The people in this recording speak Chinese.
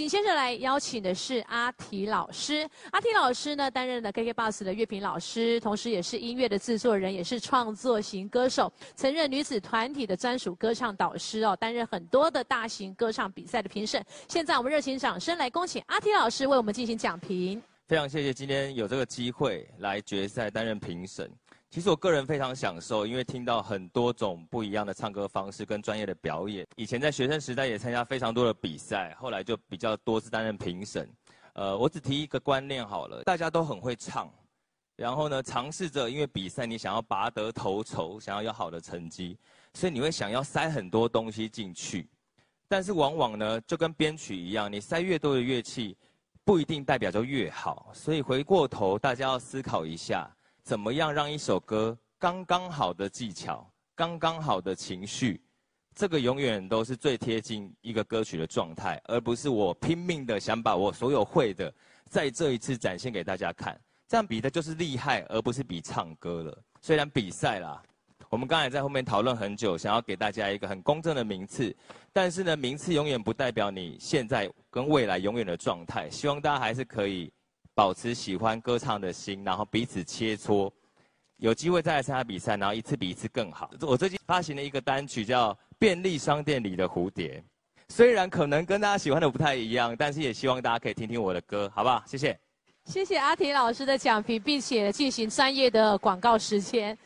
紧接着来邀请的是阿提老师。阿提老师呢，担任了 KKBOX 的乐评老师，同时也是音乐的制作人，也是创作型歌手，曾任女子团体的专属歌唱导师哦，担任很多的大型歌唱比赛的评审。现在我们热情掌声来恭请阿提老师为我们进行讲评。非常谢谢今天有这个机会来决赛担任评审。其实我个人非常享受，因为听到很多种不一样的唱歌方式跟专业的表演。以前在学生时代也参加非常多的比赛，后来就比较多次担任评审。呃，我只提一个观念好了，大家都很会唱，然后呢，尝试着因为比赛你想要拔得头筹，想要有好的成绩，所以你会想要塞很多东西进去。但是往往呢，就跟编曲一样，你塞越多的乐器，不一定代表就越好。所以回过头，大家要思考一下。怎么样让一首歌刚刚好的技巧，刚刚好的情绪，这个永远都是最贴近一个歌曲的状态，而不是我拼命的想把我所有会的在这一次展现给大家看。这样比的就是厉害，而不是比唱歌了。虽然比赛啦，我们刚才在后面讨论很久，想要给大家一个很公正的名次，但是呢，名次永远不代表你现在跟未来永远的状态。希望大家还是可以。保持喜欢歌唱的心，然后彼此切磋，有机会再来参加比赛，然后一次比一次更好。我最近发行了一个单曲叫《便利商店里的蝴蝶》，虽然可能跟大家喜欢的不太一样，但是也希望大家可以听听我的歌，好不好？谢谢。谢谢阿提老师的讲评，并且进行专业的广告时间。